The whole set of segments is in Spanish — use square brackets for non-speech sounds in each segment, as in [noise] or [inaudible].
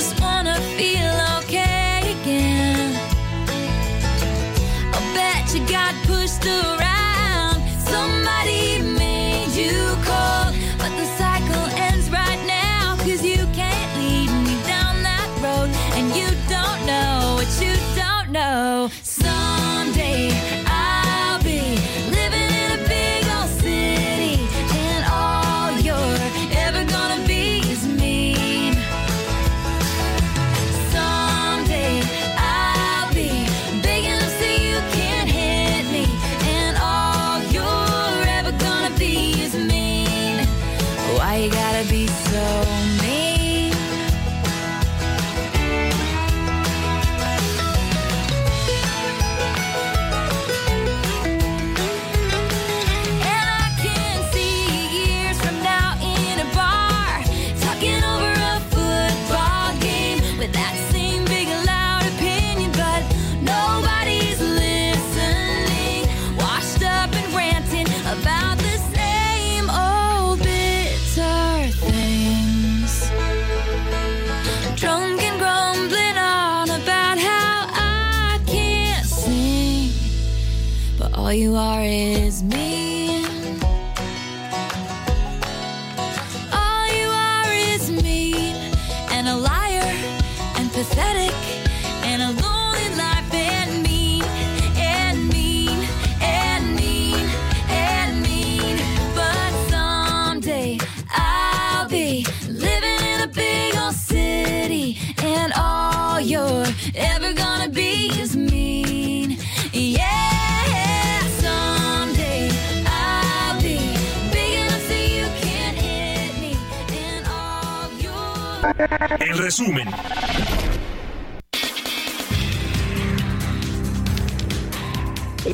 Just wanna feel okay again. I bet you got pushed around, somebody made you cold, but the cycle ends right now, cause you can't lead me down that road, and you don't know what you don't know. En resumen,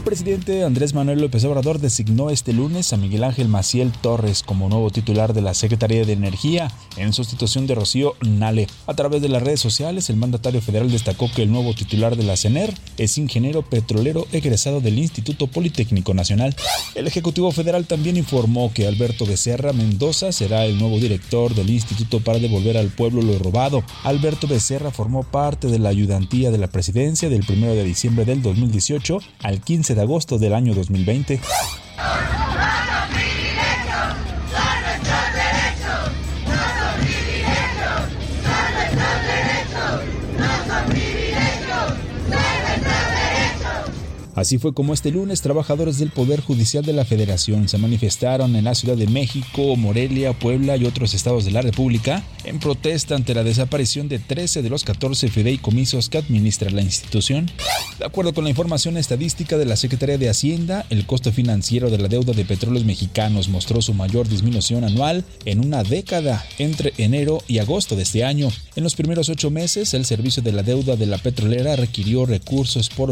presidente Andrés Manuel López Obrador designó este lunes a Miguel Ángel Maciel Torres como nuevo titular de la Secretaría de Energía en sustitución de Rocío Nale. A través de las redes sociales, el mandatario federal destacó que el nuevo titular de la CENER es ingeniero petrolero egresado del Instituto Politécnico Nacional. El Ejecutivo Federal también informó que Alberto Becerra Mendoza será el nuevo director del Instituto para devolver al pueblo lo robado. Alberto Becerra formó parte de la ayudantía de la presidencia del 1 de diciembre del 2018 al 15 de agosto del año 2020. Así fue como este lunes trabajadores del Poder Judicial de la Federación se manifestaron en la Ciudad de México, Morelia, Puebla y otros estados de la República en protesta ante la desaparición de 13 de los 14 fideicomisos que administra la institución. De acuerdo con la información estadística de la Secretaría de Hacienda, el costo financiero de la deuda de petróleos mexicanos mostró su mayor disminución anual en una década entre enero y agosto de este año. En los primeros ocho meses, el servicio de la deuda de la petrolera requirió recursos por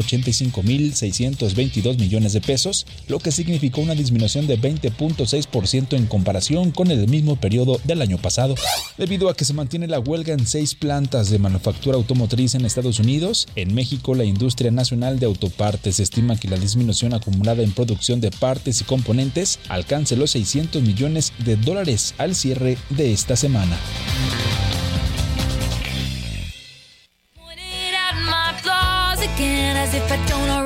85.622 millones de pesos, lo que significó una disminución de 20.6% en comparación con el mismo periodo del año pasado. Debido a que se mantiene la huelga en seis plantas de manufactura automotriz en Estados Unidos, en México la industria nacional de autopartes estima que la disminución acumulada en producción de partes y componentes alcance los 600 millones de dólares al cierre de esta semana.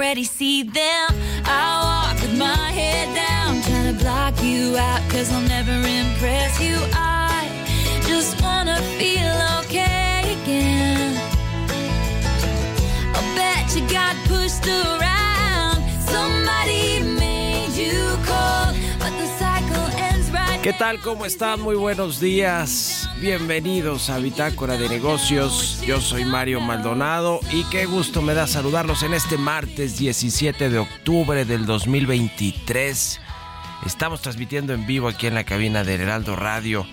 Already see them. I walk with my head down, trying to block you out, cause I'll never impress you. I just wanna feel okay again. I'll bet you got pushed around. ¿Qué tal? ¿Cómo están? Muy buenos días. Bienvenidos a Bitácora de Negocios. Yo soy Mario Maldonado y qué gusto me da saludarlos en este martes 17 de octubre del 2023. Estamos transmitiendo en vivo aquí en la cabina del Heraldo Radio.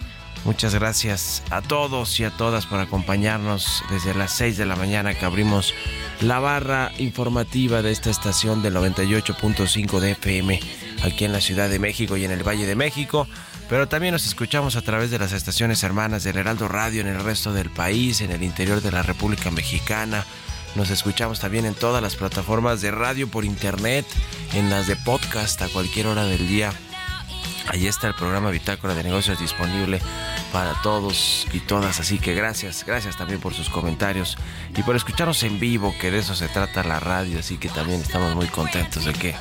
Muchas gracias a todos y a todas por acompañarnos desde las 6 de la mañana que abrimos la barra informativa de esta estación del 98.5 de FM aquí en la Ciudad de México y en el Valle de México. Pero también nos escuchamos a través de las estaciones hermanas del Heraldo Radio en el resto del país, en el interior de la República Mexicana. Nos escuchamos también en todas las plataformas de radio por internet, en las de podcast a cualquier hora del día. Ahí está el programa Bitácora de Negocios disponible para todos y todas. Así que gracias, gracias también por sus comentarios y por escucharnos en vivo, que de eso se trata la radio. Así que también estamos muy contentos de que,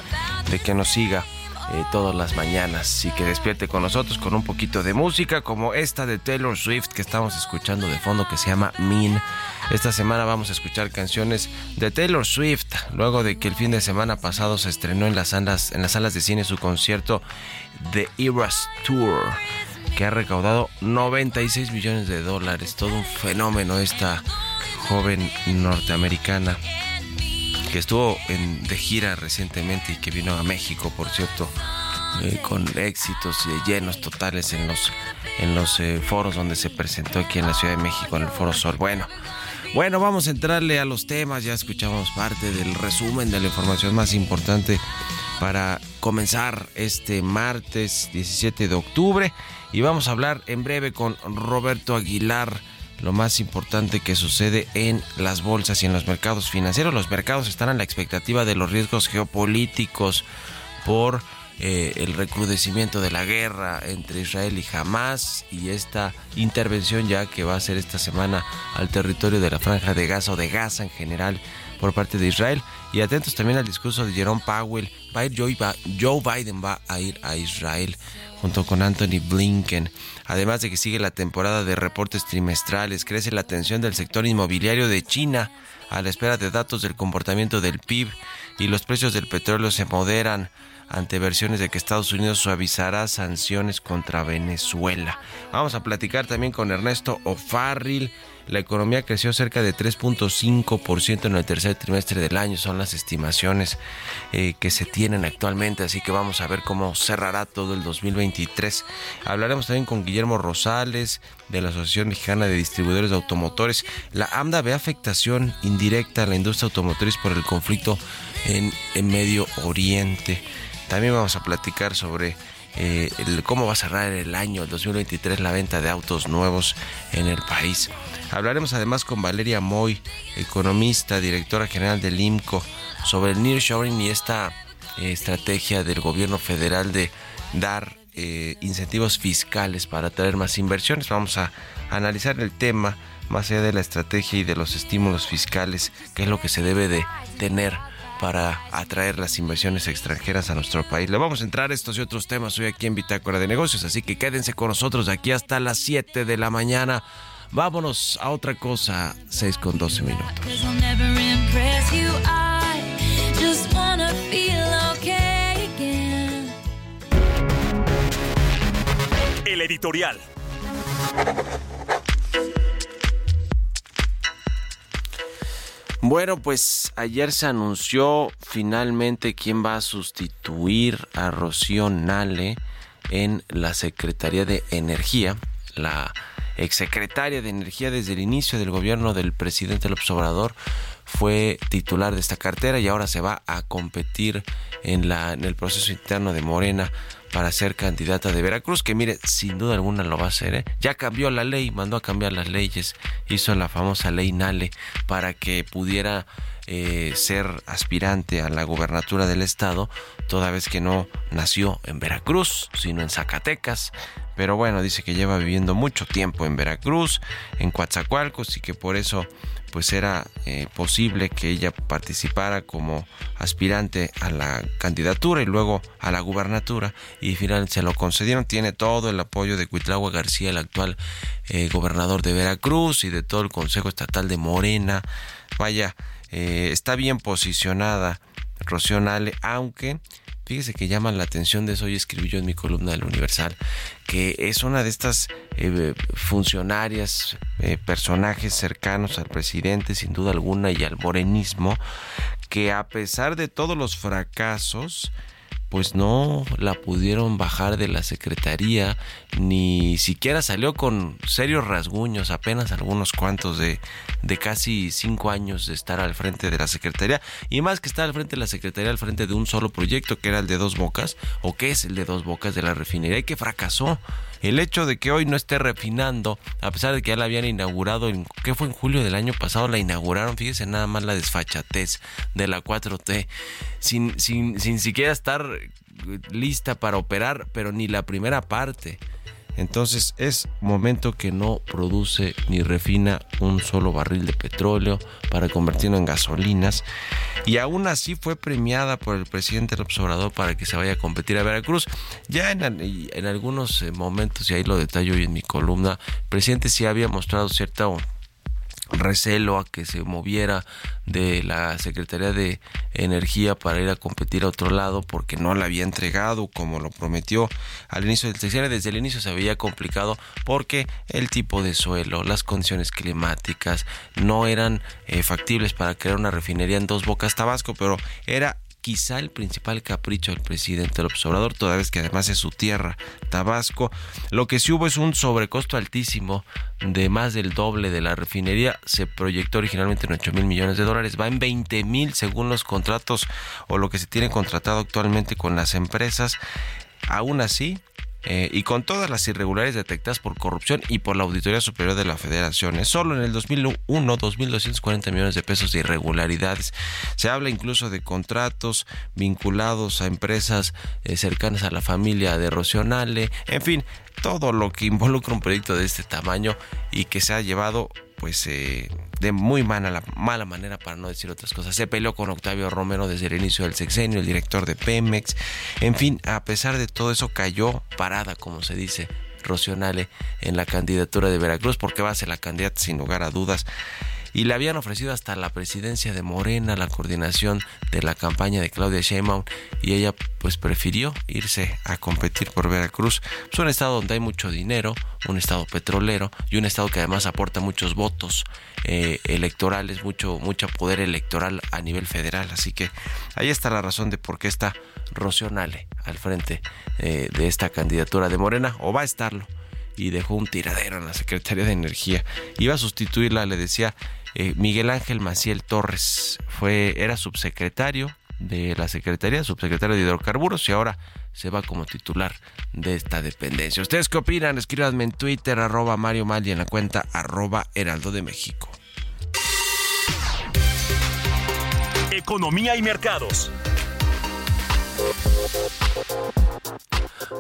de que nos siga. Eh, todas las mañanas y que despierte con nosotros con un poquito de música como esta de Taylor Swift que estamos escuchando de fondo que se llama Mean. Esta semana vamos a escuchar canciones de Taylor Swift luego de que el fin de semana pasado se estrenó en las salas, en las salas de cine su concierto The Eras Tour que ha recaudado 96 millones de dólares. Todo un fenómeno esta joven norteamericana que estuvo en, de gira recientemente y que vino a México, por cierto, eh, con éxitos llenos totales en los, en los eh, foros donde se presentó aquí en la Ciudad de México, en el Foro Sol. Bueno, bueno, vamos a entrarle a los temas, ya escuchamos parte del resumen de la información más importante para comenzar este martes 17 de octubre y vamos a hablar en breve con Roberto Aguilar lo más importante que sucede en las bolsas y en los mercados financieros. Los mercados están a la expectativa de los riesgos geopolíticos por eh, el recrudecimiento de la guerra entre Israel y Hamas y esta intervención ya que va a ser esta semana al territorio de la franja de Gaza o de Gaza en general por parte de Israel. Y atentos también al discurso de Jerome Powell. Joe Biden va a ir a Israel junto con Anthony Blinken. Además de que sigue la temporada de reportes trimestrales, crece la atención del sector inmobiliario de China a la espera de datos del comportamiento del PIB y los precios del petróleo se moderan ante versiones de que Estados Unidos suavizará sanciones contra Venezuela. Vamos a platicar también con Ernesto O'Farrill. La economía creció cerca de 3.5% en el tercer trimestre del año, son las estimaciones eh, que se tienen actualmente, así que vamos a ver cómo cerrará todo el 2023. Hablaremos también con Guillermo Rosales de la Asociación Mexicana de Distribuidores de Automotores. La AMDA ve afectación indirecta a la industria automotriz por el conflicto en, en Medio Oriente. También vamos a platicar sobre eh, cómo va a cerrar el año 2023 la venta de autos nuevos en el país. Hablaremos además con Valeria Moy, economista, directora general del IMCO, sobre el nearshoring y esta eh, estrategia del gobierno federal de dar eh, incentivos fiscales para atraer más inversiones. Vamos a analizar el tema más allá de la estrategia y de los estímulos fiscales, qué es lo que se debe de tener para atraer las inversiones extranjeras a nuestro país. Le vamos a entrar a estos y otros temas hoy aquí en Bitácora de Negocios, así que quédense con nosotros de aquí hasta las 7 de la mañana. Vámonos a otra cosa, 6 con 12 minutos. El editorial. Bueno, pues ayer se anunció finalmente quién va a sustituir a Rocío Nale en la Secretaría de Energía, la exsecretaria de Energía desde el inicio del gobierno del presidente López Obrador fue titular de esta cartera y ahora se va a competir en, la, en el proceso interno de Morena para ser candidata de Veracruz, que mire, sin duda alguna lo va a hacer. ¿eh? Ya cambió la ley, mandó a cambiar las leyes, hizo la famosa ley Nale para que pudiera eh, ser aspirante a la gubernatura del estado, toda vez que no nació en Veracruz, sino en Zacatecas. Pero bueno, dice que lleva viviendo mucho tiempo en Veracruz, en Coatzacoalcos y que por eso pues era eh, posible que ella participara como aspirante a la candidatura y luego a la gubernatura y finalmente se lo concedieron. Tiene todo el apoyo de Cuitlagua García, el actual eh, gobernador de Veracruz y de todo el Consejo Estatal de Morena. Vaya, eh, está bien posicionada Rocío Nale, aunque Fíjese que llama la atención de eso, hoy escribí yo en mi columna del Universal, que es una de estas eh, funcionarias, eh, personajes cercanos al presidente, sin duda alguna, y al morenismo, que a pesar de todos los fracasos, pues no la pudieron bajar de la secretaría, ni siquiera salió con serios rasguños, apenas algunos cuantos de, de casi cinco años de estar al frente de la secretaría, y más que estar al frente de la secretaría, al frente de un solo proyecto que era el de dos bocas, o que es el de dos bocas de la refinería, y que fracasó. El hecho de que hoy no esté refinando, a pesar de que ya la habían inaugurado, en, ¿qué fue en julio del año pasado? La inauguraron, fíjese nada más la desfachatez de la 4T, sin, sin, sin siquiera estar lista para operar, pero ni la primera parte. Entonces es momento que no produce ni refina un solo barril de petróleo para convertirlo en gasolinas. Y aún así fue premiada por el presidente del observador para que se vaya a competir a Veracruz. Ya en, en algunos eh, momentos, y ahí lo detallo hoy en mi columna, el presidente sí había mostrado cierta recelo a que se moviera de la Secretaría de Energía para ir a competir a otro lado porque no la había entregado como lo prometió al inicio del sexenio. Desde el inicio se veía complicado porque el tipo de suelo, las condiciones climáticas no eran eh, factibles para crear una refinería en dos bocas Tabasco, pero era quizá el principal capricho del presidente del observador, toda vez que además es su tierra, Tabasco. Lo que sí hubo es un sobrecosto altísimo de más del doble de la refinería. Se proyectó originalmente en 8 mil millones de dólares, va en 20 mil según los contratos o lo que se tiene contratado actualmente con las empresas. Aún así, eh, y con todas las irregularidades detectadas por corrupción y por la Auditoría Superior de la Federación. Solo en el 2001, 2.240 millones de pesos de irregularidades. Se habla incluso de contratos vinculados a empresas eh, cercanas a la familia de Rocionale, en fin, todo lo que involucra un proyecto de este tamaño y que se ha llevado pues eh, de muy mala, mala manera para no decir otras cosas. Se peleó con Octavio Romero desde el inicio del sexenio, el director de Pemex. En fin, a pesar de todo eso cayó parada, como se dice, Rocionale en la candidatura de Veracruz, porque va a ser la candidata sin lugar a dudas y le habían ofrecido hasta la presidencia de Morena, la coordinación de la campaña de Claudia Sheinbaum y ella pues prefirió irse a competir por Veracruz. Es un estado donde hay mucho dinero, un estado petrolero y un estado que además aporta muchos votos eh, electorales, mucho, mucho poder electoral a nivel federal. Así que ahí está la razón de por qué está Rocionale al frente eh, de esta candidatura de Morena, o va a estarlo y dejó un tiradero en la Secretaría de Energía. Iba a sustituirla, le decía eh, Miguel Ángel Maciel Torres, fue, era subsecretario de la Secretaría, subsecretario de Hidrocarburos y ahora se va como titular de esta dependencia. ¿Ustedes qué opinan? Escríbanme en Twitter, arroba Mario Mal y en la cuenta arroba Heraldo de México. Economía y mercados.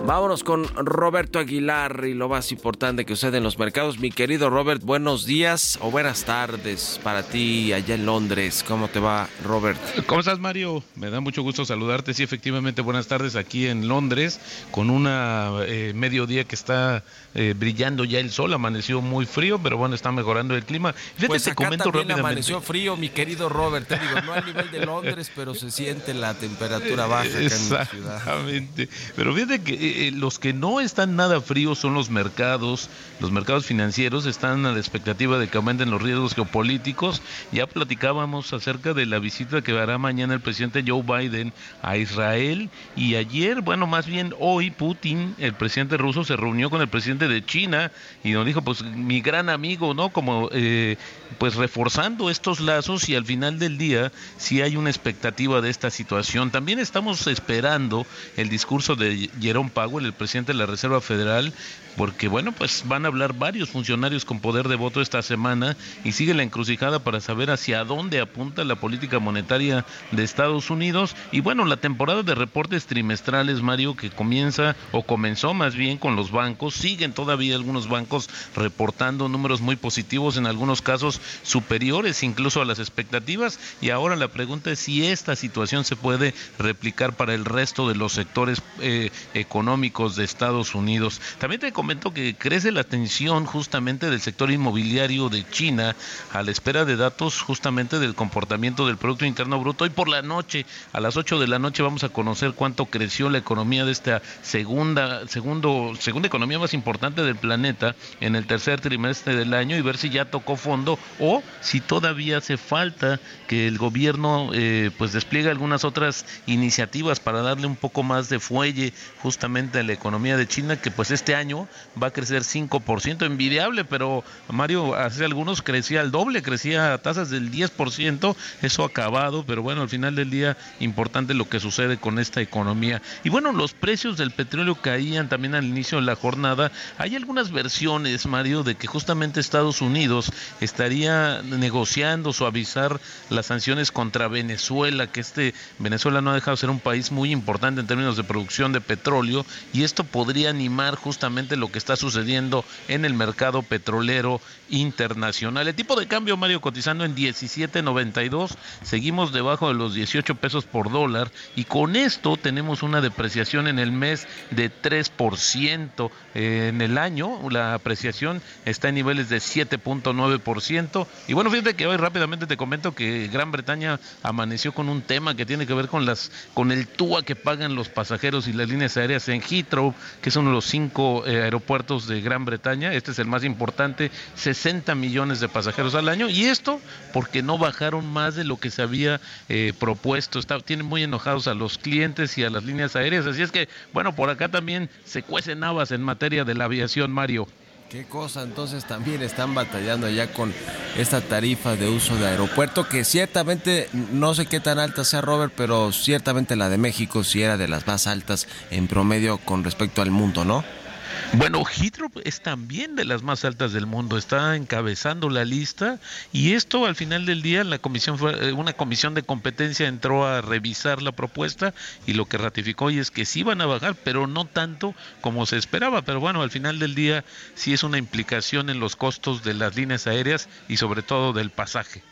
Vámonos con Roberto Aguilar y lo más importante que sucede en los mercados. Mi querido Robert, buenos días o buenas tardes para ti allá en Londres. ¿Cómo te va, Robert? ¿Cómo estás, Mario? Me da mucho gusto saludarte. Sí, efectivamente, buenas tardes aquí en Londres con una eh, mediodía que está eh, brillando ya el sol. Amaneció muy frío, pero bueno, está mejorando el clima. Fíjate, pues te comento rápidamente. amaneció frío, mi querido Robert. Te digo, no a nivel de [laughs] Londres, pero se siente la temperatura baja acá en la ciudad. Exactamente. Pero fíjate que eh, los que no están nada fríos son los mercados, los mercados financieros están a la expectativa de que aumenten los riesgos geopolíticos. Ya platicábamos acerca de la visita que hará mañana el presidente Joe Biden a Israel y ayer, bueno, más bien hoy Putin, el presidente ruso, se reunió con el presidente de China y nos dijo, pues mi gran amigo, ¿no? Como eh, pues reforzando estos lazos y al final del día si hay una expectativa de esta situación. También estamos esperando el discurso de Jerome Powell, el presidente de la Reserva Federal, porque bueno, pues van a hablar varios funcionarios con poder de voto esta semana y sigue la encrucijada para saber hacia dónde apunta la política monetaria de Estados Unidos y bueno, la temporada de reportes trimestrales, Mario, que comienza o comenzó más bien con los bancos, siguen todavía algunos bancos reportando números muy positivos, en algunos casos superiores incluso a las expectativas y ahora la pregunta es si esta situación se puede replicar para el resto de los sectores eh, económicos de Estados Unidos. También comento que crece la tensión justamente del sector inmobiliario de China a la espera de datos justamente del comportamiento del Producto Interno Bruto. Hoy por la noche, a las 8 de la noche, vamos a conocer cuánto creció la economía de esta segunda, segundo, segunda economía más importante del planeta en el tercer trimestre del año y ver si ya tocó fondo o si todavía hace falta que el gobierno eh, pues despliegue algunas otras iniciativas para darle un poco más de fuelle justamente a la economía de China que pues este año va a crecer 5%, envidiable, pero Mario, hace algunos crecía al doble, crecía a tasas del 10%, eso ha acabado, pero bueno, al final del día importante lo que sucede con esta economía. Y bueno, los precios del petróleo caían también al inicio de la jornada. Hay algunas versiones, Mario, de que justamente Estados Unidos estaría negociando suavizar las sanciones contra Venezuela, que este Venezuela no ha dejado de ser un país muy importante en términos de producción de petróleo y esto podría animar justamente lo que está sucediendo en el mercado petrolero internacional. El tipo de cambio, Mario, cotizando en 17.92, seguimos debajo de los 18 pesos por dólar y con esto tenemos una depreciación en el mes de 3%. en el año la apreciación está en niveles de 7.9%. Y bueno, fíjate que hoy rápidamente te comento que Gran Bretaña amaneció con un tema que tiene que ver con las con el TUA que pagan los pasajeros y las líneas aéreas en Heathrow, que son los cinco eh, aeropuertos de Gran Bretaña. Este es el más importante, 60 millones de pasajeros al año. Y esto porque no bajaron más de lo que se había eh, propuesto. Está, tienen muy enojados a los clientes y a las líneas aéreas. Así es que, bueno, por acá también se cuecen habas en materia de la aviación, Mario. Qué cosa, entonces también están batallando ya con esta tarifa de uso de aeropuerto, que ciertamente, no sé qué tan alta sea Robert, pero ciertamente la de México sí era de las más altas en promedio con respecto al mundo, ¿no? Bueno, Heathrow es también de las más altas del mundo, está encabezando la lista y esto al final del día la comisión eh, una comisión de competencia entró a revisar la propuesta y lo que ratificó y es que sí van a bajar, pero no tanto como se esperaba, pero bueno, al final del día sí es una implicación en los costos de las líneas aéreas y sobre todo del pasaje.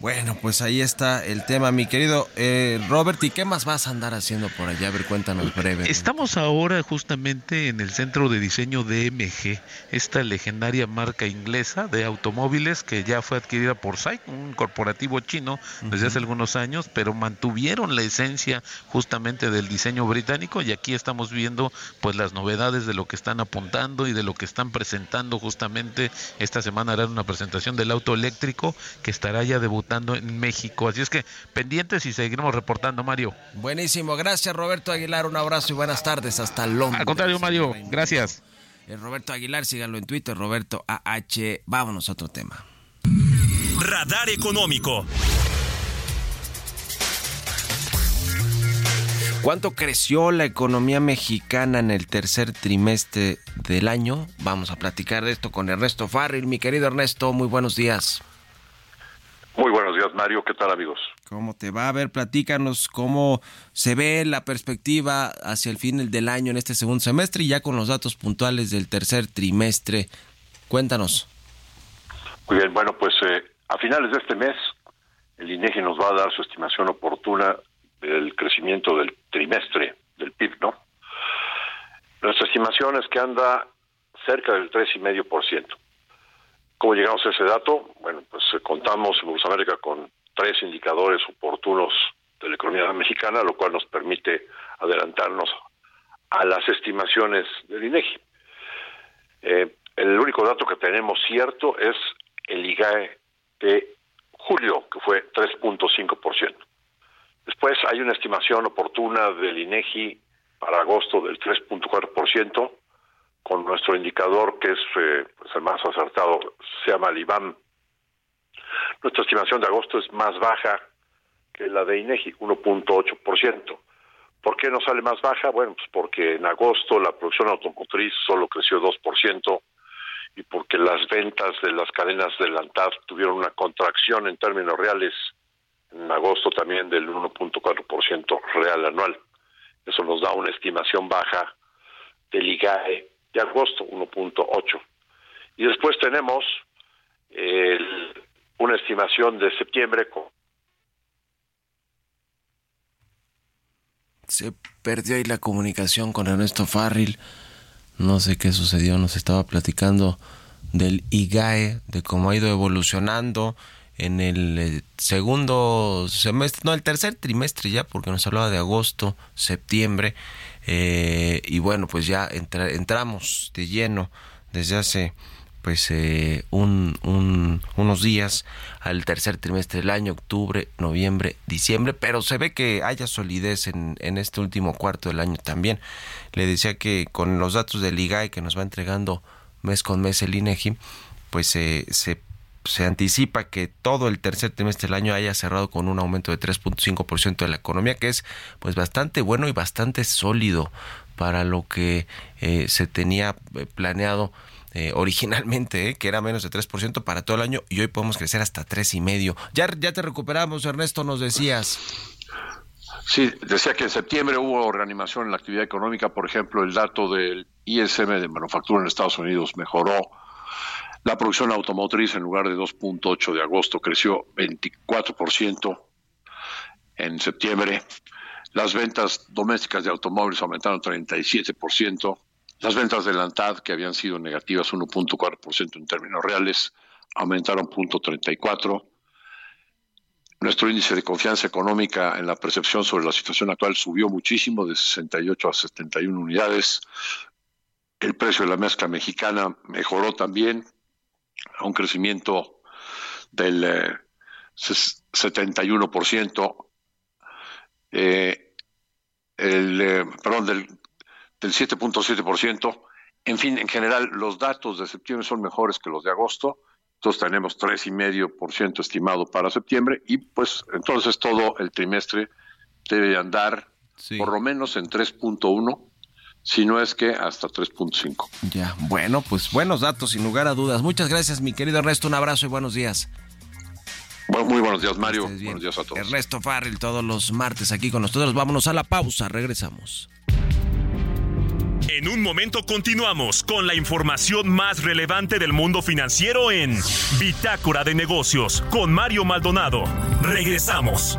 Bueno, pues ahí está el tema, mi querido eh, Robert. ¿Y qué más vas a andar haciendo por allá? A ver, cuéntanos breve. Estamos ahora justamente en el centro de diseño DMG, esta legendaria marca inglesa de automóviles que ya fue adquirida por SAIC, un corporativo chino desde hace algunos años, pero mantuvieron la esencia justamente del diseño británico y aquí estamos viendo pues las novedades de lo que están apuntando y de lo que están presentando justamente esta semana harán una presentación del auto eléctrico que estará ya debutando en México. Así es que pendientes y seguiremos reportando, Mario. Buenísimo, gracias Roberto Aguilar, un abrazo y buenas tardes hasta Londres. Al contrario, Mario, gracias. El eh, Roberto Aguilar, síganlo en Twitter, Roberto AH. Vámonos a otro tema. Radar Económico. ¿Cuánto creció la economía mexicana en el tercer trimestre del año? Vamos a platicar de esto con Ernesto Farril. Mi querido Ernesto, muy buenos días. Muy buenos días, Mario. ¿Qué tal, amigos? ¿Cómo te va? A ver, platícanos cómo se ve la perspectiva hacia el fin del año en este segundo semestre y ya con los datos puntuales del tercer trimestre. Cuéntanos. Muy bien, bueno, pues eh, a finales de este mes el INEGI nos va a dar su estimación oportuna del crecimiento del trimestre del PIB, ¿no? Nuestra estimación es que anda cerca del 3,5%. ¿Cómo llegamos a ese dato? Bueno, pues eh, contamos en América con tres indicadores oportunos de la economía mexicana, lo cual nos permite adelantarnos a las estimaciones del INEGI. Eh, el único dato que tenemos cierto es el IGAE de julio, que fue 3.5%. Después hay una estimación oportuna del INEGI para agosto del 3.4%, con nuestro indicador que es eh, pues el más acertado, se llama el IBAM. Nuestra estimación de agosto es más baja que la de INEGI, 1.8%. ¿Por qué no sale más baja? Bueno, pues porque en agosto la producción automotriz solo creció 2% y porque las ventas de las cadenas de la ANTAD tuvieron una contracción en términos reales en agosto también del 1.4% real anual. Eso nos da una estimación baja del IGAE de agosto, 1.8. Y después tenemos el, una estimación de septiembre se perdió ahí la comunicación con Ernesto Farril. No sé qué sucedió, nos estaba platicando del IGAE, de cómo ha ido evolucionando en el eh, segundo semestre, no, el tercer trimestre ya, porque nos hablaba de agosto, septiembre, eh, y bueno, pues ya entramos de lleno desde hace pues eh, un, unos días al tercer trimestre del año, octubre, noviembre, diciembre, pero se ve que haya solidez en, en este último cuarto del año también. Le decía que con los datos del IGAE que nos va entregando mes con mes el INEGI, pues se, se anticipa que todo el tercer trimestre del año haya cerrado con un aumento de 3.5% de la economía, que es pues bastante bueno y bastante sólido para lo que eh, se tenía eh, planeado eh, originalmente, que era menos de 3% para todo el año, y hoy podemos crecer hasta 3,5%. Ya, ya te recuperamos, Ernesto, nos decías. Sí, decía que en septiembre hubo reanimación en la actividad económica, por ejemplo, el dato del ISM de manufactura en Estados Unidos mejoró. La producción automotriz en lugar de 2.8 de agosto creció 24% en septiembre. Las ventas domésticas de automóviles aumentaron 37%. Las ventas de la ANTAD, que habían sido negativas 1.4% en términos reales, aumentaron 0.34%. Nuestro índice de confianza económica en la percepción sobre la situación actual subió muchísimo, de 68 a 71 unidades. El precio de la mezcla mexicana mejoró también, a un crecimiento del 71%. Eh, eh, el, eh, perdón, del, del 7.7%. En fin, en general, los datos de septiembre son mejores que los de agosto entonces tenemos 3,5% estimado para septiembre y pues entonces todo el trimestre debe andar por lo menos en 3.1, si no es que hasta 3.5. Ya, bueno, pues buenos datos sin lugar a dudas. Muchas gracias mi querido Ernesto, un abrazo y buenos días. muy buenos días Mario, buenos días a todos. Ernesto Farrell todos los martes aquí con nosotros. Vámonos a la pausa, regresamos. En un momento continuamos con la información más relevante del mundo financiero en Bitácora de Negocios con Mario Maldonado. Regresamos.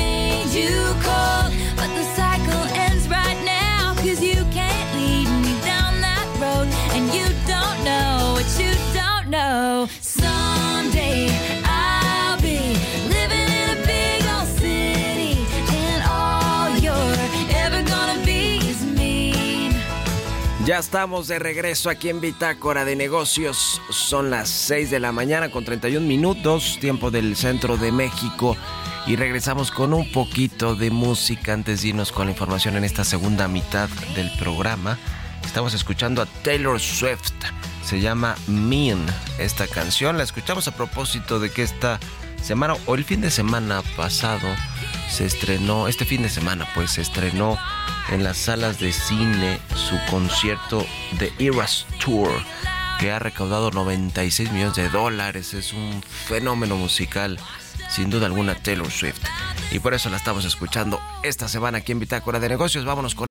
Ya estamos de regreso aquí en Bitácora de Negocios. Son las 6 de la mañana con 31 minutos, tiempo del centro de México. Y regresamos con un poquito de música antes de irnos con la información en esta segunda mitad del programa. Estamos escuchando a Taylor Swift. Se llama Mean esta canción. La escuchamos a propósito de que esta semana o el fin de semana pasado se estrenó, este fin de semana pues se estrenó en las salas de cine su concierto The Eras Tour que ha recaudado 96 millones de dólares. Es un fenómeno musical, sin duda alguna, Taylor Swift. Y por eso la estamos escuchando esta semana aquí en Bitácora de Negocios. Vámonos con...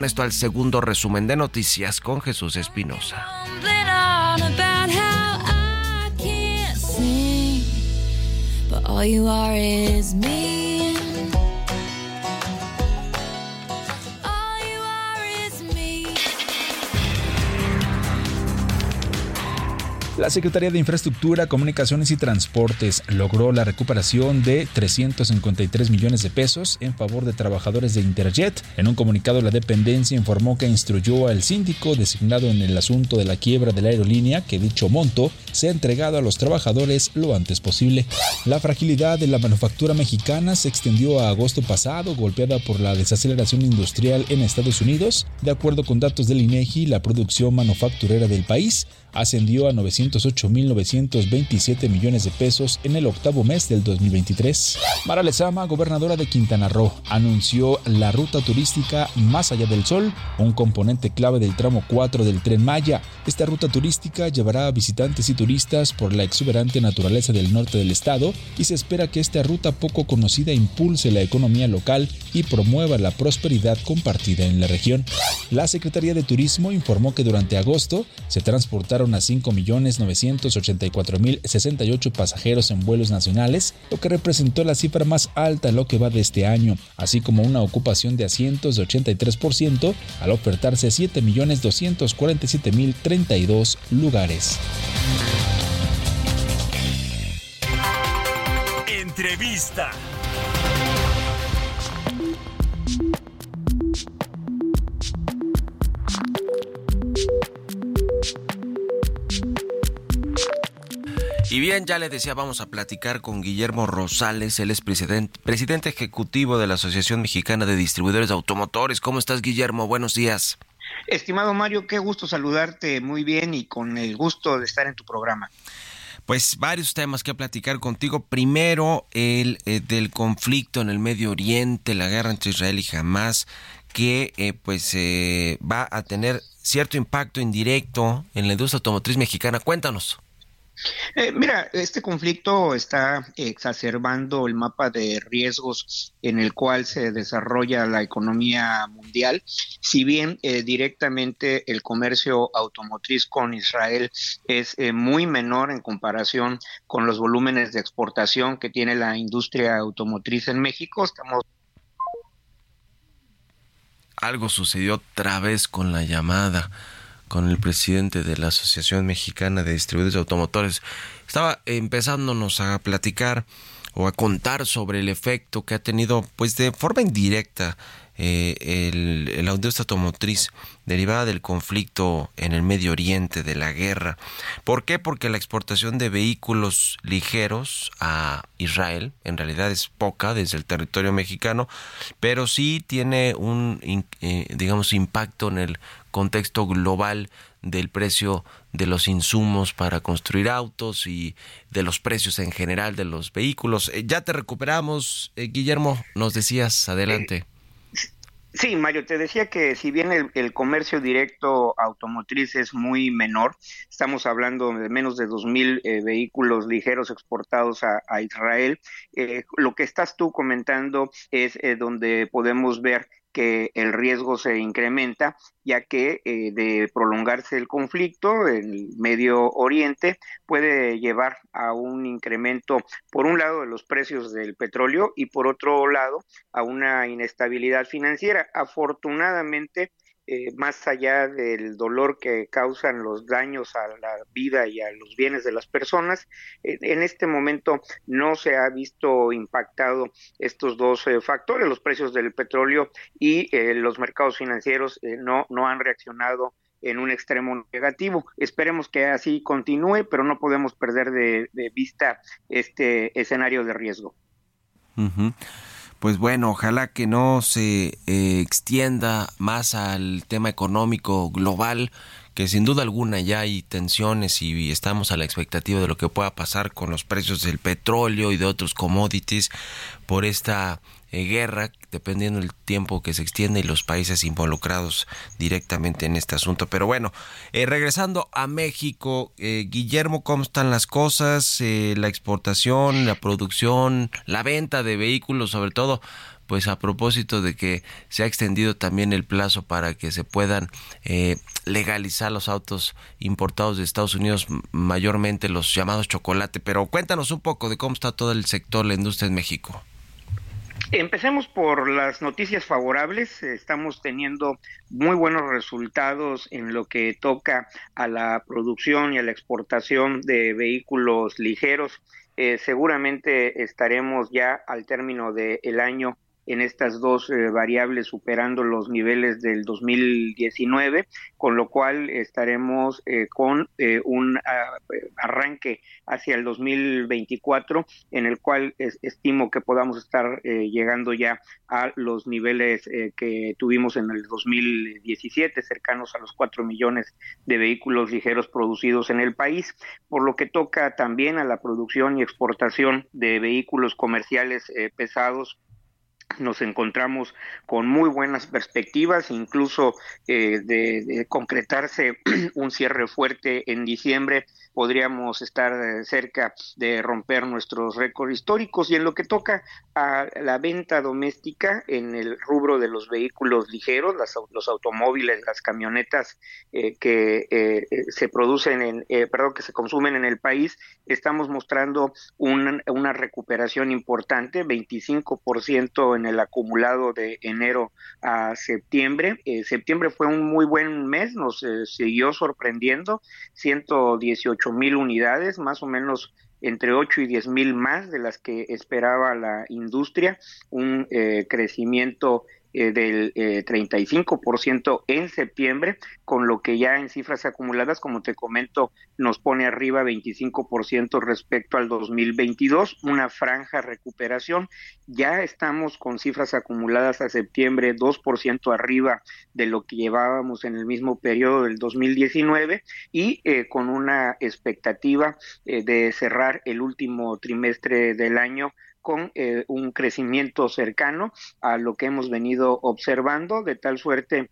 Esto al segundo resumen de noticias con Jesús Espinosa. La Secretaría de Infraestructura, Comunicaciones y Transportes logró la recuperación de 353 millones de pesos en favor de trabajadores de Interjet. En un comunicado, la dependencia informó que instruyó al síndico designado en el asunto de la quiebra de la aerolínea que dicho monto sea entregado a los trabajadores lo antes posible. La fragilidad de la manufactura mexicana se extendió a agosto pasado, golpeada por la desaceleración industrial en Estados Unidos. De acuerdo con datos del INEGI, la producción manufacturera del país ascendió a 908.927 millones de pesos en el octavo mes del 2023. Mara Lezama, gobernadora de Quintana Roo, anunció la ruta turística Más allá del Sol, un componente clave del tramo 4 del Tren Maya. Esta ruta turística llevará a visitantes y turistas por la exuberante naturaleza del norte del estado y se espera que esta ruta poco conocida impulse la economía local y promueva la prosperidad compartida en la región. La Secretaría de Turismo informó que durante agosto se transportaron a 5.984.068 pasajeros en vuelos nacionales, lo que representó la cifra más alta en lo que va de este año, así como una ocupación de asientos de 83% al ofertarse 7.247.032 lugares. Entrevista. Y bien, ya le decía, vamos a platicar con Guillermo Rosales, él es presidente, presidente ejecutivo de la Asociación Mexicana de Distribuidores de Automotores. ¿Cómo estás, Guillermo? Buenos días. Estimado Mario, qué gusto saludarte muy bien y con el gusto de estar en tu programa. Pues varios temas que platicar contigo. Primero, el eh, del conflicto en el Medio Oriente, la guerra entre Israel y Hamas, que eh, pues eh, va a tener cierto impacto indirecto en la industria automotriz mexicana. Cuéntanos. Eh, mira, este conflicto está exacerbando el mapa de riesgos en el cual se desarrolla la economía mundial. Si bien eh, directamente el comercio automotriz con Israel es eh, muy menor en comparación con los volúmenes de exportación que tiene la industria automotriz en México, estamos Algo sucedió otra vez con la llamada con el presidente de la Asociación Mexicana de Distribuidores de Automotores. Estaba empezándonos a platicar o a contar sobre el efecto que ha tenido, pues de forma indirecta, eh, el, la industria automotriz derivada del conflicto en el Medio Oriente, de la guerra. ¿Por qué? Porque la exportación de vehículos ligeros a Israel en realidad es poca desde el territorio mexicano, pero sí tiene un, eh, digamos, impacto en el contexto global del precio de los insumos para construir autos y de los precios en general de los vehículos. Eh, ya te recuperamos, eh, Guillermo, nos decías, adelante. Sí, Mario, te decía que si bien el, el comercio directo automotriz es muy menor, estamos hablando de menos de 2.000 eh, vehículos ligeros exportados a, a Israel, eh, lo que estás tú comentando es eh, donde podemos ver que el riesgo se incrementa, ya que eh, de prolongarse el conflicto en Medio Oriente puede llevar a un incremento, por un lado, de los precios del petróleo y por otro lado, a una inestabilidad financiera. Afortunadamente, eh, más allá del dolor que causan los daños a la vida y a los bienes de las personas, en este momento no se ha visto impactado estos dos eh, factores, los precios del petróleo y eh, los mercados financieros eh, no, no han reaccionado en un extremo negativo. Esperemos que así continúe, pero no podemos perder de, vista este escenario de riesgo. Pues bueno, ojalá que no se eh, extienda más al tema económico global, que sin duda alguna ya hay tensiones y estamos a la expectativa de lo que pueda pasar con los precios del petróleo y de otros commodities por esta eh, guerra, dependiendo del tiempo que se extiende y los países involucrados directamente en este asunto. Pero bueno, eh, regresando a México, eh, Guillermo, ¿cómo están las cosas? la exportación, la producción, la venta de vehículos, sobre todo pues a propósito de que se ha extendido también el plazo para que se puedan eh, legalizar los autos importados de Estados Unidos, mayormente los llamados chocolate. Pero cuéntanos un poco de cómo está todo el sector, la industria en México. Empecemos por las noticias favorables. Estamos teniendo muy buenos resultados en lo que toca a la producción y a la exportación de vehículos ligeros. Eh, seguramente estaremos ya al término del año en estas dos eh, variables superando los niveles del 2019, con lo cual estaremos eh, con eh, un ah, arranque hacia el 2024 en el cual estimo que podamos estar llegando ya a los niveles que tuvimos en el 2017, cercanos a los 4 millones de vehículos ligeros producidos en el país, por lo que toca también a la producción y exportación de vehículos comerciales pesados nos encontramos con muy buenas perspectivas, incluso eh, de, concretarse [clears throat] un cierre fuerte en diciembre, podríamos estar eh, cerca de romper nuestros récords históricos. Y en lo que toca a la venta doméstica en el rubro de los vehículos ligeros, los automóviles, las camionetas eh, que se producen, en, perdón, que se consumen en el país, estamos mostrando una recuperación importante, 25% en el acumulado de enero a septiembre. Eh, septiembre fue un muy buen mes, nos eh, siguió sorprendiendo, 118 mil unidades, más o menos entre 8 y 10 mil más de las que esperaba la industria, un eh, crecimiento eh, del eh, 35% en septiembre, con lo que ya en cifras acumuladas, como te comento, nos pone arriba 25% respecto al 2022, una franja recuperación. Ya estamos con cifras acumuladas a septiembre 2% arriba de lo que llevábamos en el mismo periodo del 2019 y eh, con una expectativa eh, de cerrar el último trimestre del año con eh, un crecimiento cercano a lo que hemos venido observando, de tal suerte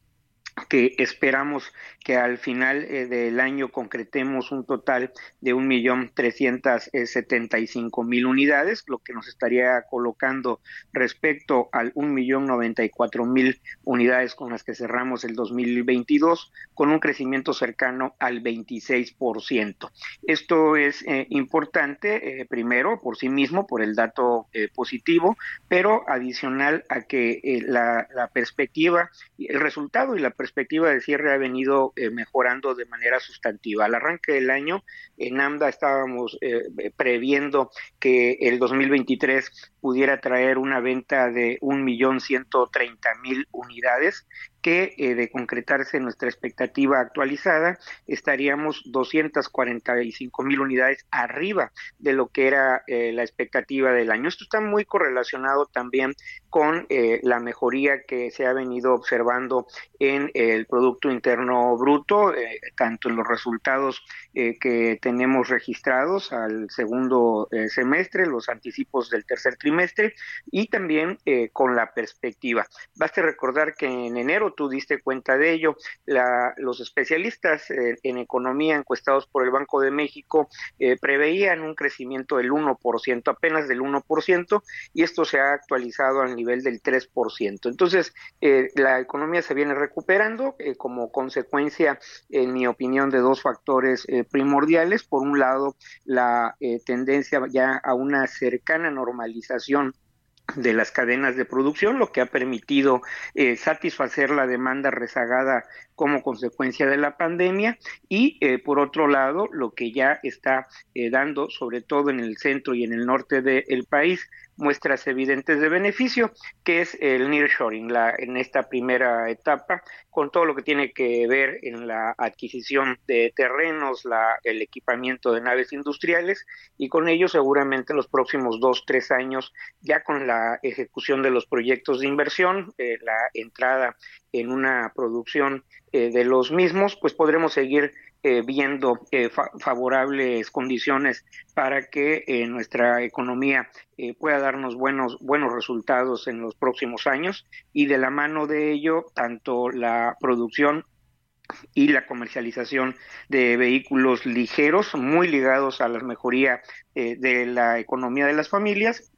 que esperamos que al final eh, del año concretemos un total de un millón trescientas setenta y cinco mil unidades, lo que nos estaría colocando respecto al un millón noventa y cuatro mil unidades con las que cerramos el 2022, con un crecimiento cercano al 26%. Esto es eh, importante, eh, primero, por sí mismo, por el dato positivo, pero adicional a que la, la perspectiva, el resultado y la perspectiva perspectiva de cierre ha venido eh, mejorando de manera sustantiva. Al arranque del año, en AMDA estábamos eh, previendo que el 2023 pudiera traer una venta de un millón ciento treinta mil unidades que eh, de concretarse nuestra expectativa actualizada estaríamos 245 mil unidades arriba de lo que era eh, la expectativa del año. Esto está muy correlacionado también con eh, la mejoría que se ha venido observando en el Producto Interno Bruto, tanto en los resultados que tenemos registrados al segundo semestre, los anticipos del tercer trimestre y también con la perspectiva. Basta recordar que en enero tú diste cuenta de ello. los especialistas en economía encuestados por el Banco de México eh, preveían un crecimiento del 1%, apenas del 1%, y esto se ha actualizado al nivel del 3%. Entonces, eh, la economía se viene recuperando eh, como consecuencia, en mi opinión, de dos factores primordiales. Por un lado, la tendencia ya a una cercana normalización de las cadenas de producción, lo que ha permitido eh, satisfacer la demanda rezagada como consecuencia de la pandemia. Y eh, por otro lado lo que ya está eh, dando sobre todo en el centro y en el norte del país muestras evidentes de beneficio, que es el nearshoring, la, en esta primera etapa, con todo lo que tiene que ver en la adquisición de terrenos, la, el equipamiento de naves industriales, y con ello seguramente los próximos dos, tres años, ya con la ejecución de los proyectos de inversión, eh, la entrada en una producción eh, de los mismos, pues podremos seguir eh, viendo eh, favorables condiciones para que eh, nuestra economía pueda darnos buenos, buenos resultados en los próximos años. Y de la mano de ello, tanto la producción y la comercialización de vehículos ligeros muy ligados a la mejoría de la economía de las familias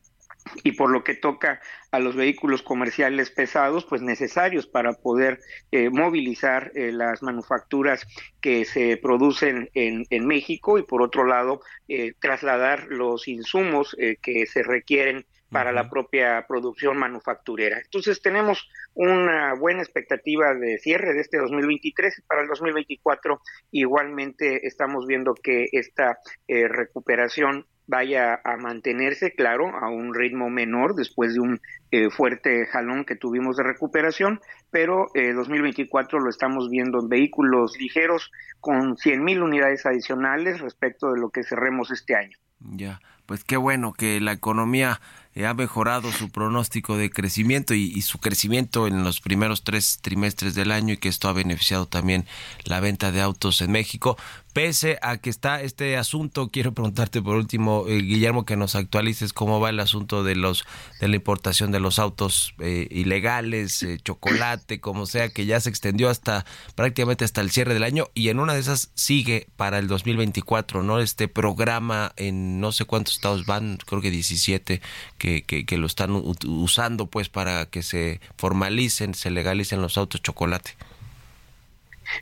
y por lo que toca a los vehículos comerciales pesados, pues necesarios para poder eh, movilizar eh, las manufacturas que se producen en, en, México y por otro lado eh, trasladar los insumos que se requieren para la propia producción manufacturera. Entonces tenemos una buena expectativa de cierre de este 2023 para el 2024 igualmente estamos viendo que esta recuperación vaya a mantenerse, claro, a un ritmo menor después de un eh, fuerte jalón que tuvimos de recuperación, pero eh, 2024 lo estamos viendo en vehículos ligeros con 100 mil unidades adicionales respecto de lo que cerremos este año. Ya, pues qué bueno que la economía ha mejorado su pronóstico de crecimiento y, su crecimiento en los primeros tres trimestres del año y que esto ha beneficiado también la venta de autos en México. Pese a que está este asunto, quiero preguntarte por último, eh, Guillermo, que nos actualices cómo va el asunto de los de la importación de los autos eh, ilegales, chocolate, como sea, que ya se extendió hasta prácticamente hasta el cierre del año y en una de esas sigue para el 2024, ¿no? Este programa en no sé cuántos estados van, creo que 17, que, que, lo están usando pues para que se formalicen, se legalicen los autos chocolate.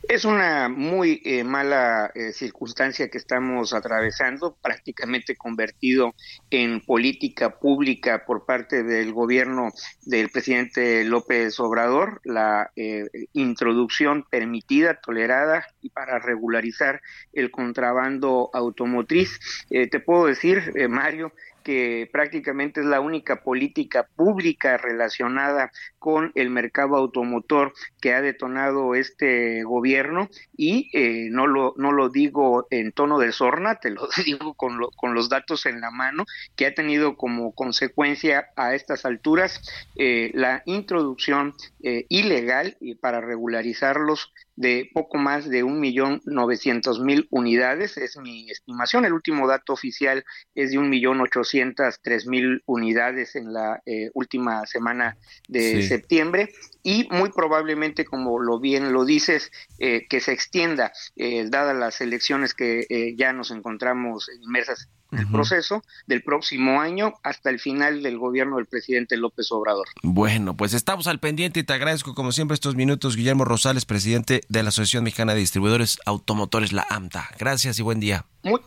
Es una muy eh, mala eh, circunstancia que estamos atravesando, prácticamente convertido en política pública por parte del gobierno del presidente López Obrador, la eh, introducción permitida, tolerada y para regularizar el contrabando automotriz. te puedo decir, Mario, que prácticamente es la única política pública relacionada con el mercado automotor que ha detonado este gobierno. Y eh, no lo no lo digo en tono de sorna, te lo [laughs] digo con, con los datos en la mano, que ha tenido como consecuencia a estas alturas eh, la introducción eh, ilegal para regularizarlos de poco más de un millón novecientos mil unidades, es mi estimación. El último dato oficial es de un millón ochocientos tres mil unidades en la eh, última semana de septiembre y muy probablemente, como lo bien lo dices, eh, que se extienda, eh, dadas las elecciones que ya nos encontramos inmersas el proceso del próximo año hasta el final del gobierno del presidente López Obrador. Bueno, pues estamos al pendiente y te agradezco como siempre estos minutos, Guillermo Rosales, presidente de la Asociación Mexicana de Distribuidores Automotores, la AMTA. Gracias y buen día. Muy,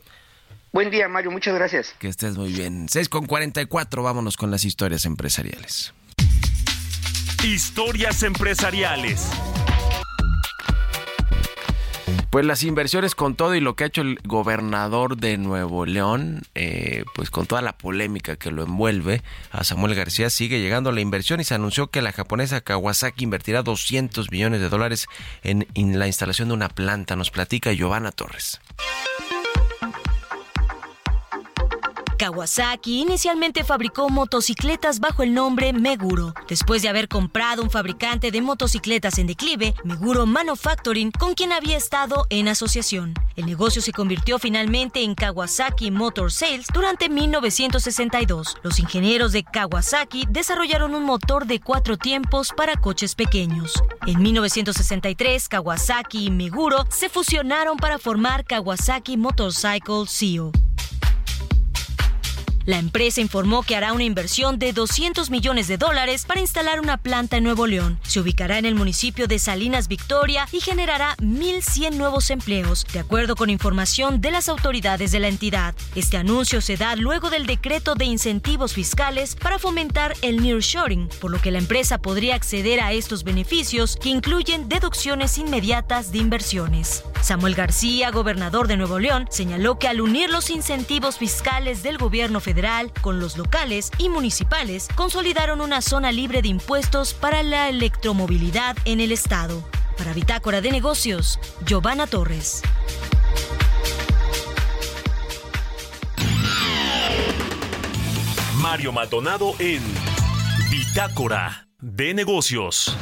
buen día, Mario, muchas gracias. Que estés muy bien. 6 con 44, vámonos con las historias empresariales. Historias empresariales. Pues las inversiones con todo y lo que ha hecho el gobernador de Nuevo León, eh, pues con toda la polémica que lo envuelve, a Samuel García sigue llegando la inversión y se anunció que la japonesa Kawasaki invertirá 200 millones de dólares en, en la instalación de una planta. Nos platica Giovanna Torres. Kawasaki inicialmente fabricó motocicletas bajo el nombre Meguro. Después de haber comprado un fabricante de motocicletas en declive, Meguro Manufacturing, con quien había estado en asociación. El negocio se convirtió finalmente en Kawasaki Motor Sales durante 1962. Los ingenieros de Kawasaki desarrollaron un motor de cuatro tiempos para coches pequeños. En 1963, Kawasaki y Meguro se fusionaron para formar Kawasaki Motorcycle CEO. La empresa informó que hará una inversión de 200 millones de dólares para instalar una planta en Nuevo León. Se ubicará en el municipio de Salinas Victoria y generará 1.100 nuevos empleos, de acuerdo con información de las autoridades de la entidad. Este anuncio se da luego del decreto de incentivos fiscales para fomentar el nearshoring, por lo que la empresa podría acceder a estos beneficios que incluyen deducciones inmediatas de inversiones. Samuel García, gobernador de Nuevo León, señaló que al unir los incentivos fiscales del gobierno federal con los locales y municipales, consolidaron una zona libre de impuestos para la electromovilidad en el estado. Para Bitácora de Negocios, Giovanna Torres. Mario Maldonado en Bitácora de Negocios.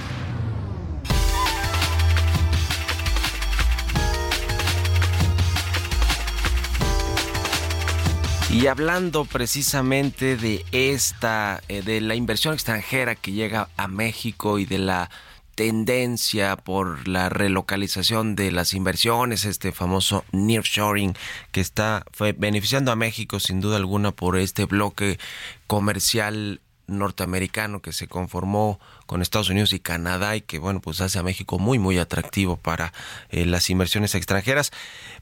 Y hablando precisamente de esta, eh, de la inversión extranjera que llega a México y de la tendencia por la relocalización de las inversiones, este famoso nearshoring que está fue beneficiando a México sin duda alguna por este bloque comercial norteamericano que se conformó con Estados Unidos y Canadá y que bueno pues hace a México muy muy atractivo para eh, las inversiones extranjeras.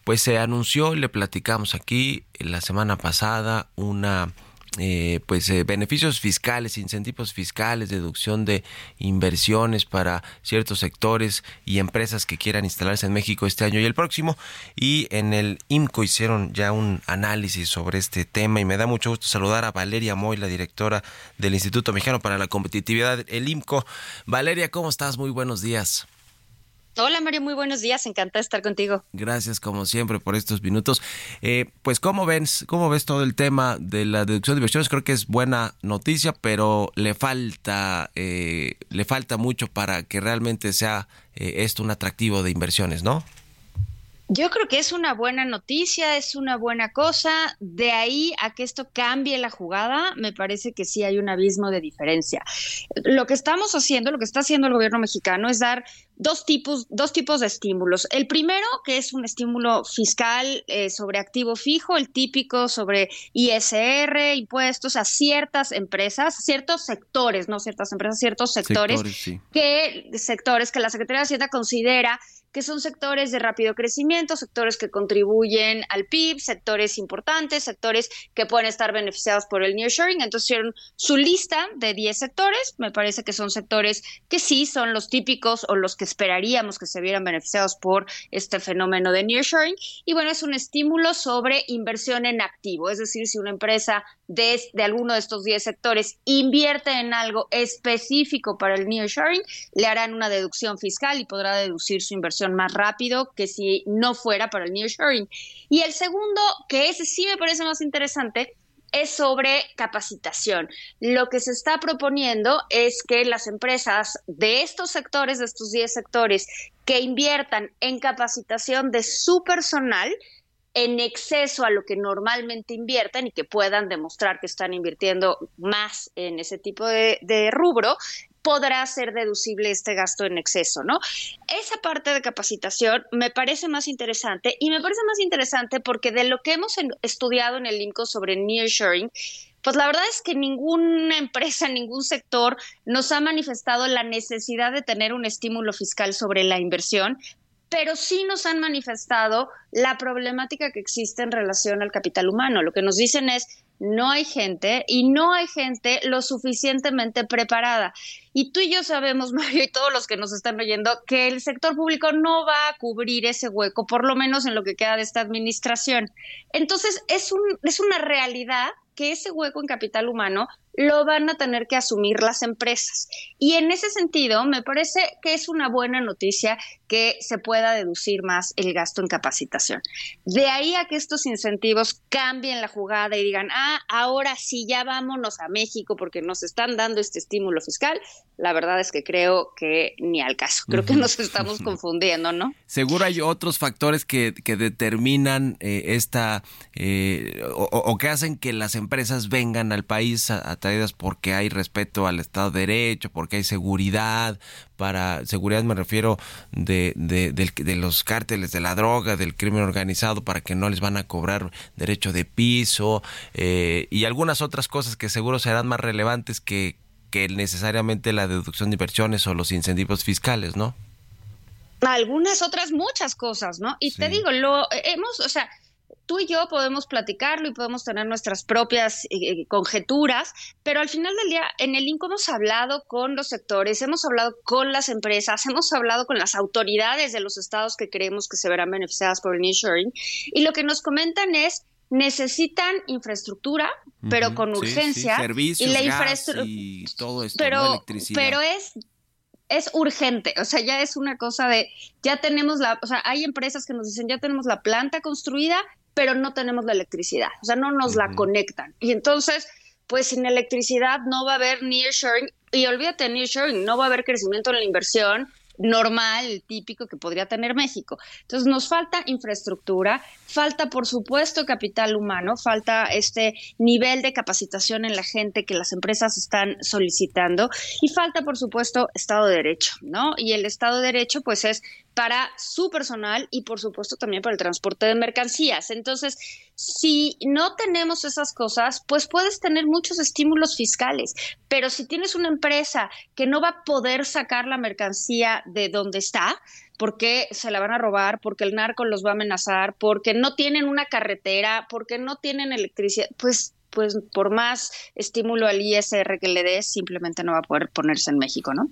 Pues se anunció y le platicamos aquí la semana pasada una eh, pues eh, beneficios fiscales, incentivos fiscales, deducción de inversiones para ciertos sectores y empresas que quieran instalarse en México este año y el próximo. Y en el IMCO hicieron ya un análisis sobre este tema y me da mucho gusto saludar a Valeria Moy, la directora del Instituto Mexicano para la Competitividad, el IMCO. Valeria, ¿cómo estás? Muy buenos días. Hola Mario, muy buenos días, encantada de estar contigo. Gracias como siempre por estos minutos. Eh, pues cómo ves, cómo ves todo el tema de la deducción de inversiones, creo que es buena noticia, pero le falta, eh, le falta mucho para que realmente sea eh, esto un atractivo de inversiones, ¿no? Yo creo que es una buena noticia, es una buena cosa. De ahí a que esto cambie la jugada, me parece que sí hay un abismo de diferencia. Lo que estamos haciendo, lo que está haciendo el gobierno mexicano es dar dos tipos, dos tipos de estímulos. El primero, que es un estímulo fiscal eh, sobre activo fijo, el típico sobre ISR, impuestos a ciertas empresas, ciertos sectores, no ciertas empresas, ciertos sectores, que sectores que la Secretaría de Hacienda considera que son sectores de rápido crecimiento, sectores que contribuyen al PIB, sectores importantes, sectores que pueden estar beneficiados por el nearshoring. Entonces hicieron su lista de 10 sectores, me parece que son sectores que sí son los típicos o los que esperaríamos que se vieran beneficiados por este fenómeno de nearshoring. Y bueno, es un estímulo sobre inversión en activo, es decir, si una empresa de, de alguno de estos 10 sectores invierte en algo específico para el nearshoring, le harán una deducción fiscal y podrá deducir su inversión más rápido que si no fuera para el nearshoring. Y el segundo, que ese sí me parece más interesante, es sobre capacitación. Lo que se está proponiendo es que las empresas de estos sectores, de estos 10 sectores, que inviertan en capacitación de su personal, en exceso a lo que normalmente invierten y que puedan demostrar que están invirtiendo más en ese tipo de, de rubro, podrá ser deducible este gasto en exceso, ¿no? Esa parte de capacitación me parece más interesante y me parece más interesante porque de lo que hemos estudiado en el INCO sobre nearshoring, pues la verdad es que ninguna empresa, [laughs] ningún sector nos ha manifestado la necesidad de tener un estímulo fiscal sobre la inversión, pero sí nos han manifestado la problemática que existe en relación al capital humano. Lo que nos dicen es, no hay gente y no hay gente lo suficientemente preparada. Y tú y yo sabemos, [laughs] Mario, y todos los que nos están oyendo, que el sector público no va a cubrir ese hueco, por lo menos en lo que queda de esta administración. Entonces, es, un, es una realidad que ese hueco en capital humano lo van a tener que asumir las empresas. Y en ese sentido, me parece que es una buena noticia que se pueda deducir más el gasto en capacitación. De ahí a que estos incentivos cambien la jugada y digan, ah, ahora sí, ya vámonos a México porque nos están dando este estímulo fiscal, la verdad es que creo que ni al caso. Creo que nos estamos confundiendo, ¿no? Seguro hay otros factores que, que determinan eh, esta eh, o, que hacen que las empresas vengan al país porque hay respeto al Estado de Derecho, porque hay seguridad. Para seguridad me refiero de, de, de, los cárteles de la droga, del crimen organizado, para que no les van a cobrar derecho de piso eh, y algunas otras cosas que seguro serán más relevantes que, que necesariamente la deducción de inversiones o los incentivos fiscales, ¿no? Algunas otras muchas cosas, ¿no? Y te digo, lo hemos, o sea, tú y yo podemos platicarlo y podemos tener nuestras propias eh, eh, conjeturas, pero al final del día en el INCO hemos hablado con los sectores, hemos hablado con las empresas, hemos hablado con las autoridades de los estados que creemos que se verán beneficiadas por el insuring y lo que nos comentan es necesitan infraestructura, pero con urgencia. Servicios, y la infraestructura. Y todo esto, pero, pero es es urgente, o sea, ya es una cosa de, ya tenemos la, o sea, hay empresas que nos dicen, ya tenemos la planta construida, pero no tenemos la electricidad, o sea, no nos la conectan. Y entonces, pues sin electricidad no va a haber nearshoring, y olvídate nearshoring, no va a haber crecimiento en la inversión, normal, típico que podría tener México. Entonces nos falta infraestructura, falta por supuesto capital humano, falta este nivel de capacitación en la gente que las empresas están solicitando y falta por supuesto Estado de Derecho, ¿no? Y el Estado de Derecho pues es para su personal y por supuesto también para el transporte de mercancías. Entonces, si no tenemos esas cosas, pues puedes tener muchos estímulos fiscales, pero si tienes una empresa que no va a poder sacar la mercancía de donde está, porque se la van a robar, porque el narco los va a amenazar, porque no tienen una carretera, porque no tienen electricidad, pues pues por más estímulo al ISR que le des, simplemente no va a poder ponerse en México, ¿no?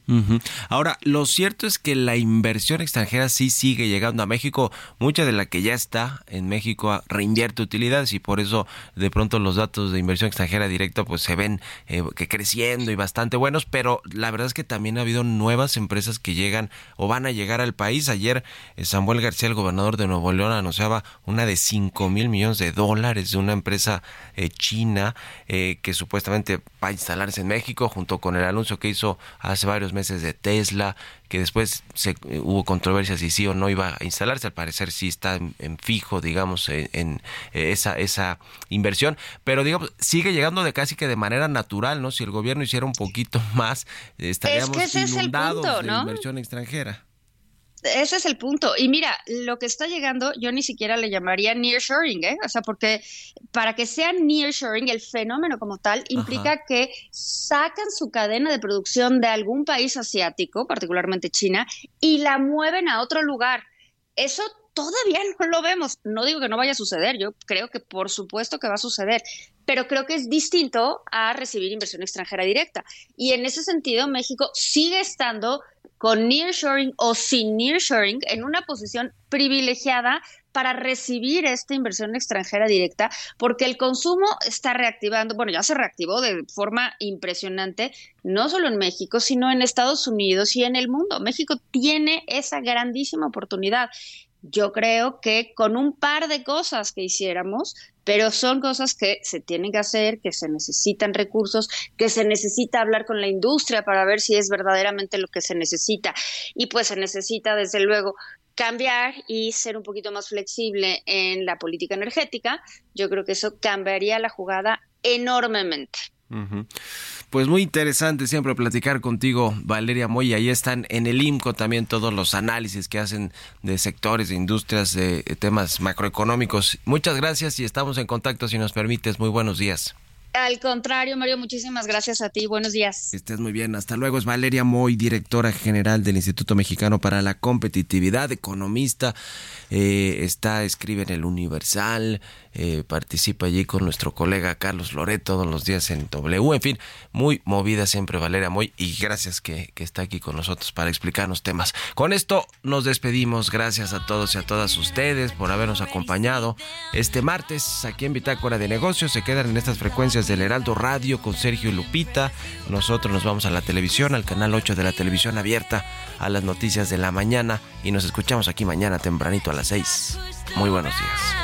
Ahora, lo cierto es que la inversión extranjera sí sigue llegando a México. Mucha de la que ya está en México reinvierte utilidades y por eso de pronto los datos de inversión extranjera directa pues se ven eh, que creciendo y bastante buenos, pero la verdad es que también ha habido nuevas empresas que llegan o van a llegar al país. Ayer eh, Samuel García, el gobernador de Nuevo León, anunciaba una de 5 mil millones de dólares de una empresa eh, china eh, que supuestamente va a instalarse en México, junto con el anuncio que hizo hace varios meses de Tesla, que después se, eh, hubo controversia si sí o no iba a instalarse, al parecer sí está en, fijo, digamos, en, eh, esa, esa inversión, pero digamos, sigue llegando de casi que de manera natural, ¿no? Si el gobierno hiciera un poquito [laughs] más, estaríamos inundados de inversión extranjera ese es el punto. Y mira, lo que está llegando, yo ni siquiera le llamaría nearshoring, ¿eh? O sea, porque para que sea nearshoring, el fenómeno como tal implica que sacan su cadena de producción de algún país asiático, particularmente China, y la mueven a otro lugar. Eso todavía [laughs] no lo vemos. No digo que no vaya a suceder, yo creo que por supuesto que va a suceder, pero creo que es distinto a recibir inversión extranjera directa. Y en ese sentido, México sigue estando con nearshoring o sin nearshoring en una posición privilegiada para recibir esta inversión extranjera directa, porque el consumo está reactivando, bueno, ya se reactivó de forma impresionante, no solo en México, sino en Estados Unidos y en el mundo. México tiene esa grandísima oportunidad. Yo creo que con un par de cosas que hiciéramos, pero son cosas que se tienen que hacer, que se necesitan recursos, que se necesita hablar con la industria para ver si es verdaderamente lo que se necesita. Y pues se necesita, desde luego, cambiar y ser un poquito más flexible en la política energética. Yo creo que eso cambiaría la jugada enormemente. Pues muy interesante siempre platicar contigo, Valeria Moy. Ahí están en el IMCO también todos los análisis que hacen de sectores, de industrias, de temas macroeconómicos. Muchas gracias y estamos en contacto si nos permites. Muy buenos días. Al contrario, Mario, muchísimas gracias a ti. Buenos días. Estés muy bien. Hasta luego. Es Valeria Moy, directora general del Instituto Mexicano para la Competitividad, economista. Eh, está, escribe en el Universal, eh, participa allí con nuestro colega Carlos Loret todos los días en W. En fin, muy movida siempre Valeria Moy y gracias que, que está aquí con nosotros para explicarnos temas. Con esto nos despedimos. Gracias a todos y a todas ustedes por habernos acompañado este martes aquí en Bitácora de Negocios. Se quedan en estas frecuencias del Heraldo Radio con Sergio Lupita. Nosotros nos vamos a la televisión, al canal 8 de la televisión abierta, a las noticias de la mañana y nos escuchamos aquí mañana tempranito a las 6. Muy buenos días.